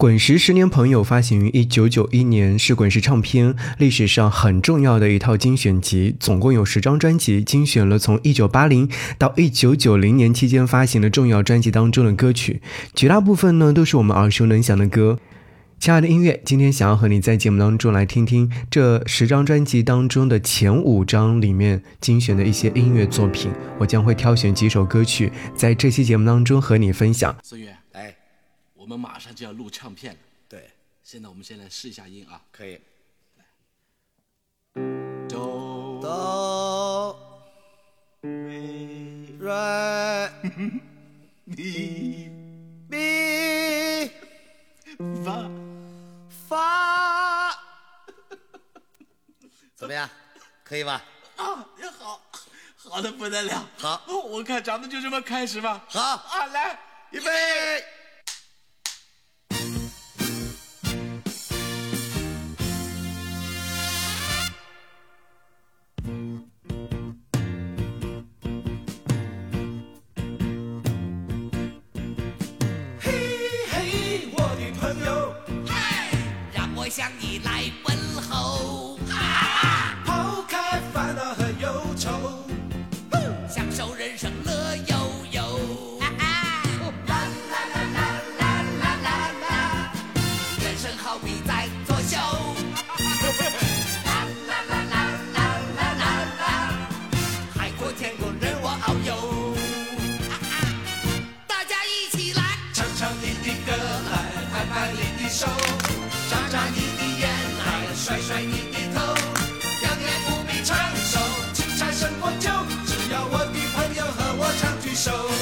滚石十年朋友发行于一九九一年，是滚石唱片历史上很重要的一套精选集，总共有十张专辑，精选了从一九八零到一九九零年期间发行的重要专辑当中的歌曲，绝大部分呢都是我们耳熟能详的歌。亲爱的音乐，今天想要和你在节目当中来听听这十张专辑当中的前五张里面精选的一些音乐作品，我将会挑选几首歌曲，在这期节目当中和你分享。我们马上就要录唱片了，对，现在我们先来试一下音啊。可以。哆哆咪瑞 咪咪发，发，怎么样？可以吧？啊，也好，好的不得了。好，我看咱们就这么开始吧。好，啊，来，预备。向你来问候，so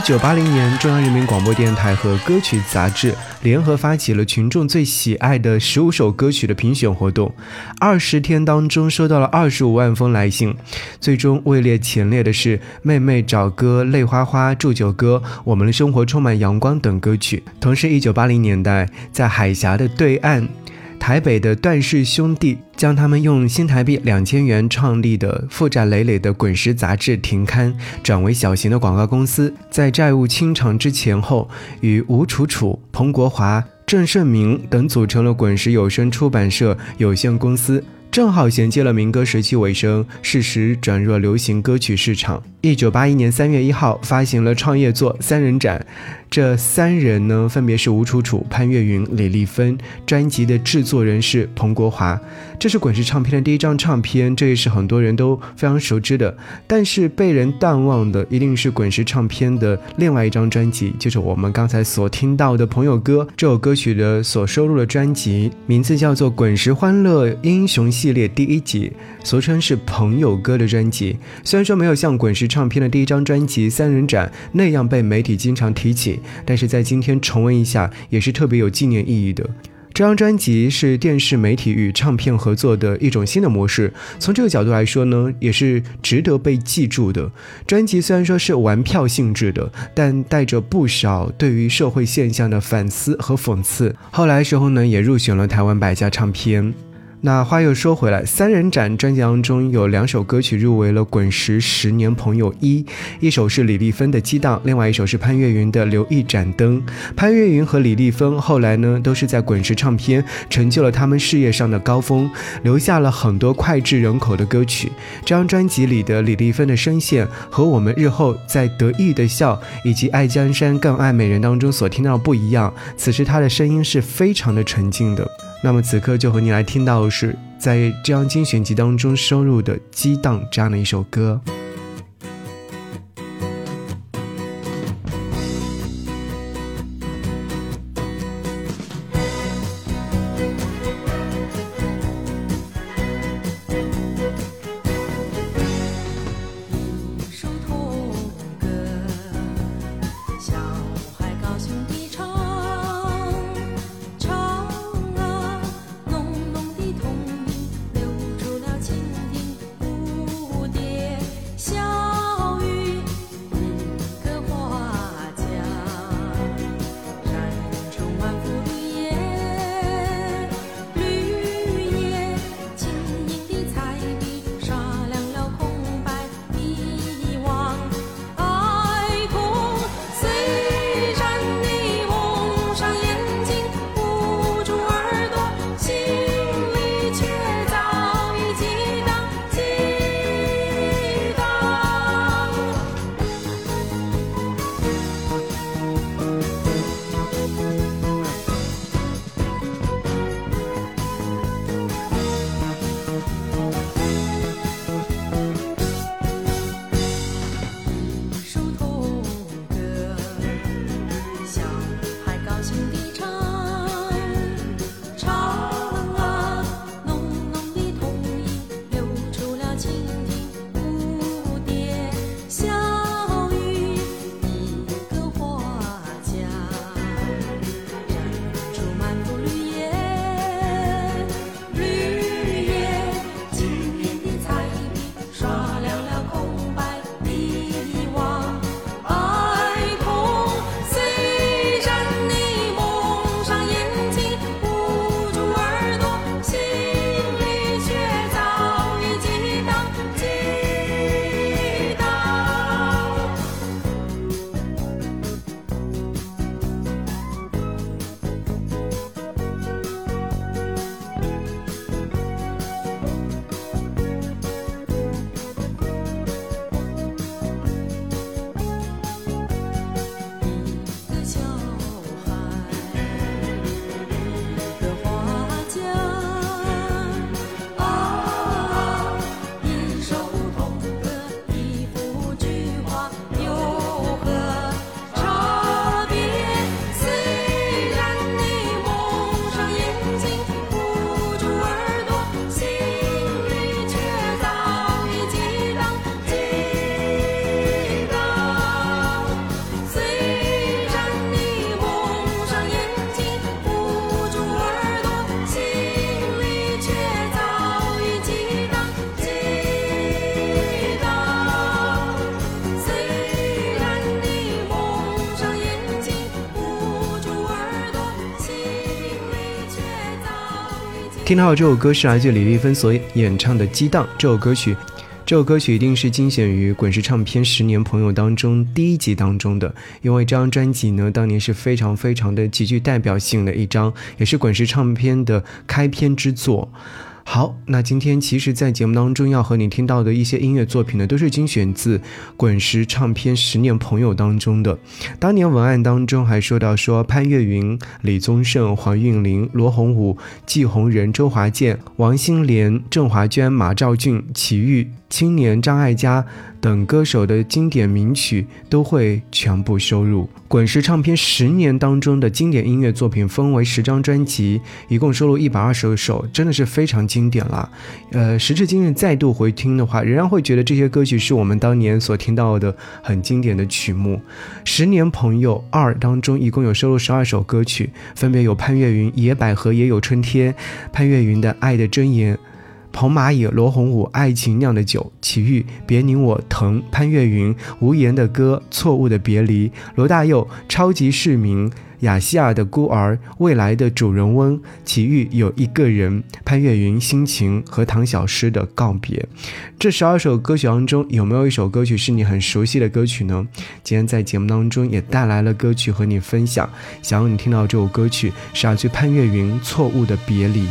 一九八零年，中央人民广播电台和歌曲杂志联合发起了群众最喜爱的十五首歌曲的评选活动。二十天当中，收到了二十五万封来信，最终位列前列的是《妹妹找歌》《泪花花》《祝酒歌》《我们的生活充满阳光》等歌曲。同时，一九八零年代，在海峡的对岸。台北的段氏兄弟将他们用新台币两千元创立的负债累累的滚石杂志停刊，转为小型的广告公司。在债务清偿之前后，与吴楚楚、彭国华、郑胜明等组成了滚石有声出版社有限公司。正好衔接了民歌时期尾声，适时转入流行歌曲市场。一九八一年三月一号发行了创业作《三人展》，这三人呢分别是吴楚楚、潘越云、李丽芬。专辑的制作人是彭国华。这是滚石唱片的第一张唱片，这也是很多人都非常熟知的。但是被人淡忘的，一定是滚石唱片的另外一张专辑，就是我们刚才所听到的《朋友歌》这首歌曲的所收录的专辑，名字叫做《滚石欢乐英雄系列第一集》，俗称是《朋友歌》的专辑。虽然说没有像滚石唱片的第一张专辑《三人展》那样被媒体经常提起，但是在今天重温一下，也是特别有纪念意义的。这张专辑是电视媒体与唱片合作的一种新的模式，从这个角度来说呢，也是值得被记住的。专辑虽然说是玩票性质的，但带着不少对于社会现象的反思和讽刺。后来时候呢，也入选了台湾百家唱片。那话又说回来，《三人展》专辑当中有两首歌曲入围了滚石十年朋友一，一首是李丽芬的《激荡》，另外一首是潘越云的《留一盏灯》。潘越云和李丽芬后来呢，都是在滚石唱片成就了他们事业上的高峰，留下了很多脍炙人口的歌曲。这张专辑里的李丽芬的声线和我们日后在《得意的笑》以及《爱江山更爱美人》当中所听到的不一样，此时她的声音是非常的纯净的。那么此刻就和你来听到的是，在这张精选集当中收录的《激荡》这样的一首歌。听到这首歌是来自李丽芬所演唱的《激荡》这首歌曲，这首歌曲一定是精选于滚石唱片十年朋友当中第一集当中的，因为这张专辑呢，当年是非常非常的极具代表性的一张，也是滚石唱片的开篇之作。好，那今天其实，在节目当中要和你听到的一些音乐作品呢，都是精选自滚石唱片《十年朋友》当中的。当年文案当中还说到说，潘越云、李宗盛、黄韵玲、罗红武、季红人、周华健、王心莲、郑华娟、马兆俊、齐豫。青年张艾嘉等歌手的经典名曲都会全部收入滚石唱片十年当中的经典音乐作品，分为十张专辑，一共收录一百二十首，真的是非常经典了。呃，时至今日再度回听的话，仍然会觉得这些歌曲是我们当年所听到的很经典的曲目。《十年朋友二》当中一共有收录十二首歌曲，分别有潘越云《野百合也有春天》，潘越云的《爱的箴言》。彭蚂蚁、罗红武，爱情酿的酒；齐豫，别拧我疼；潘越云，无言的歌；错误的别离；罗大佑，超级市民；雅西尔的孤儿；未来的主人翁；齐豫有一个人；潘越云，心情和唐小诗的告别。这十二首歌曲当中，有没有一首歌曲是你很熟悉的歌曲呢？今天在节目当中也带来了歌曲和你分享，想让你听到这首歌曲，是来自潘越云《错误的别离》。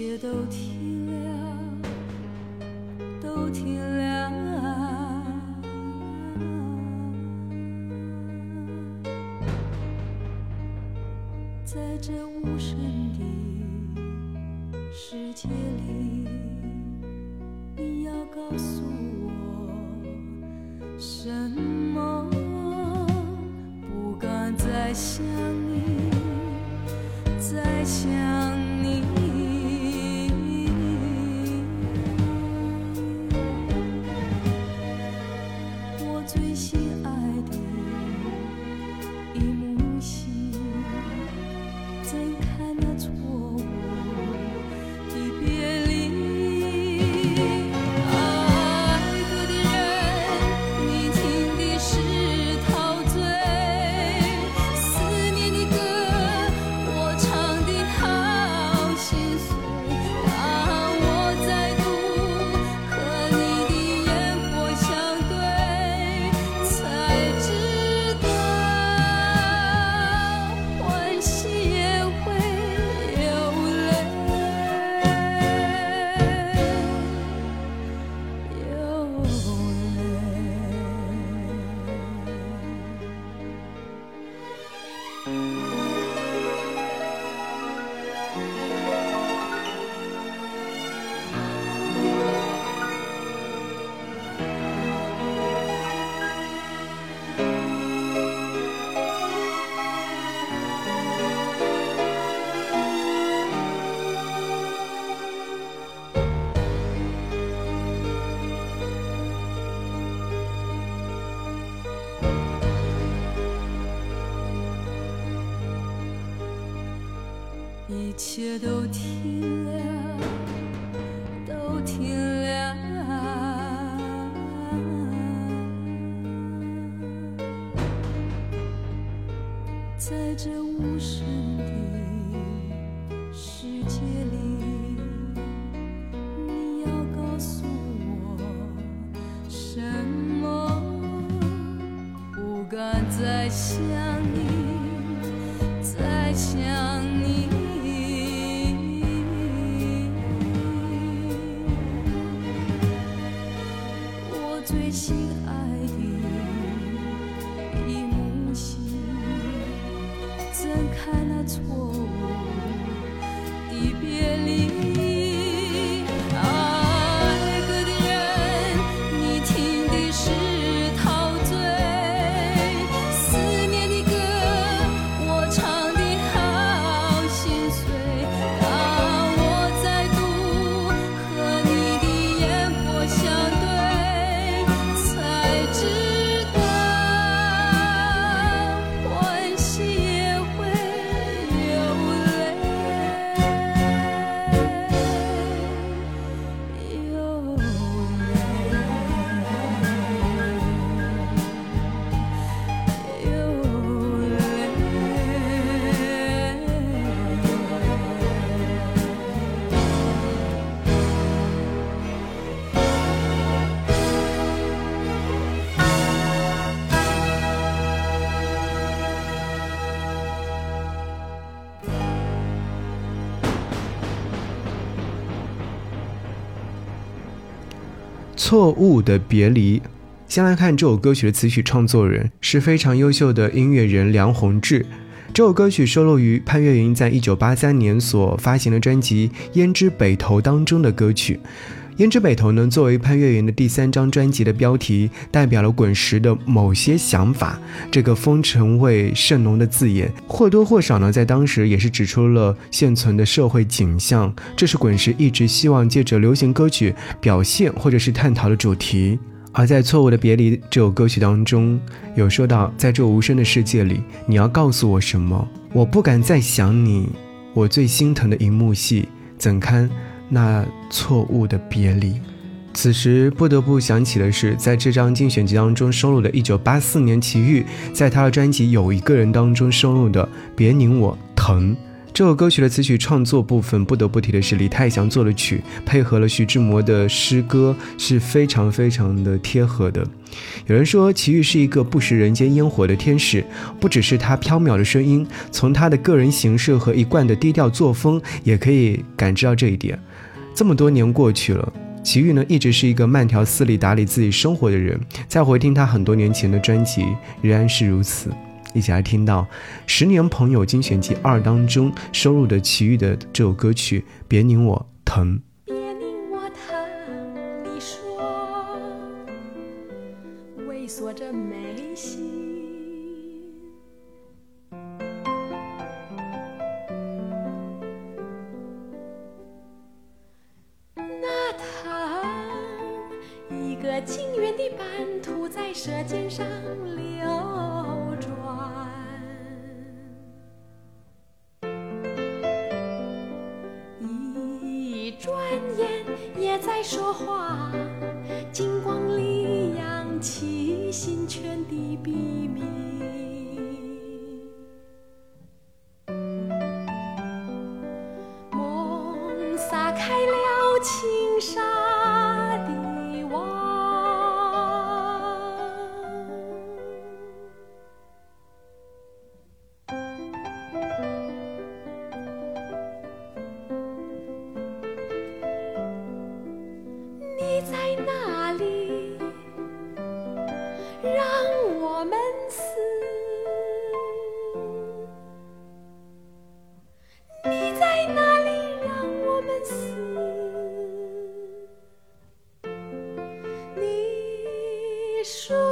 切都停了，都停了。在这无声的世界里，你要告诉我什么？不敢再想你，再想这无声的错误的别离。先来看这首歌曲的词曲创作人是非常优秀的音乐人梁宏志。这首歌曲收录于潘越云在一九八三年所发行的专辑《胭脂北投》当中的歌曲。《胭脂北头》呢，作为潘越云的第三张专辑的标题，代表了滚石的某些想法。这个风尘味甚浓的字眼，或多或少呢，在当时也是指出了现存的社会景象。这是滚石一直希望借着流行歌曲表现或者是探讨的主题。而在《错误的别离》这首歌曲当中，有说到，在这无声的世界里，你要告诉我什么？我不敢再想你，我最心疼的荧幕戏，怎堪？那错误的别离，此时不得不想起的是，在这张精选集当中收录的1984年齐豫在他的专辑《有一个人》当中收录的《别拧我疼》这首歌曲的词曲创作部分，不得不提的是李泰祥作的曲，配合了徐志摩的诗歌，是非常非常的贴合的。有人说齐豫是一个不食人间烟火的天使，不只是他飘渺的声音，从他的个人形式和一贯的低调作风，也可以感知到这一点。这么多年过去了，齐豫呢一直是一个慢条斯理打理自己生活的人。再回听他很多年前的专辑，仍然是如此。一起来听到《十年朋友精选集二》当中收录的齐豫的这首歌曲《别拧我疼》。别拧我疼，你说猥琐着眉心。开了说。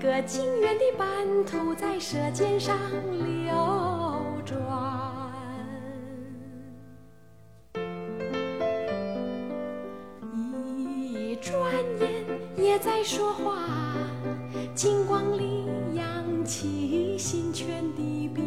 个晶圆的斑图在舌尖上流转。一转眼也在说话，金光里扬起心圈的边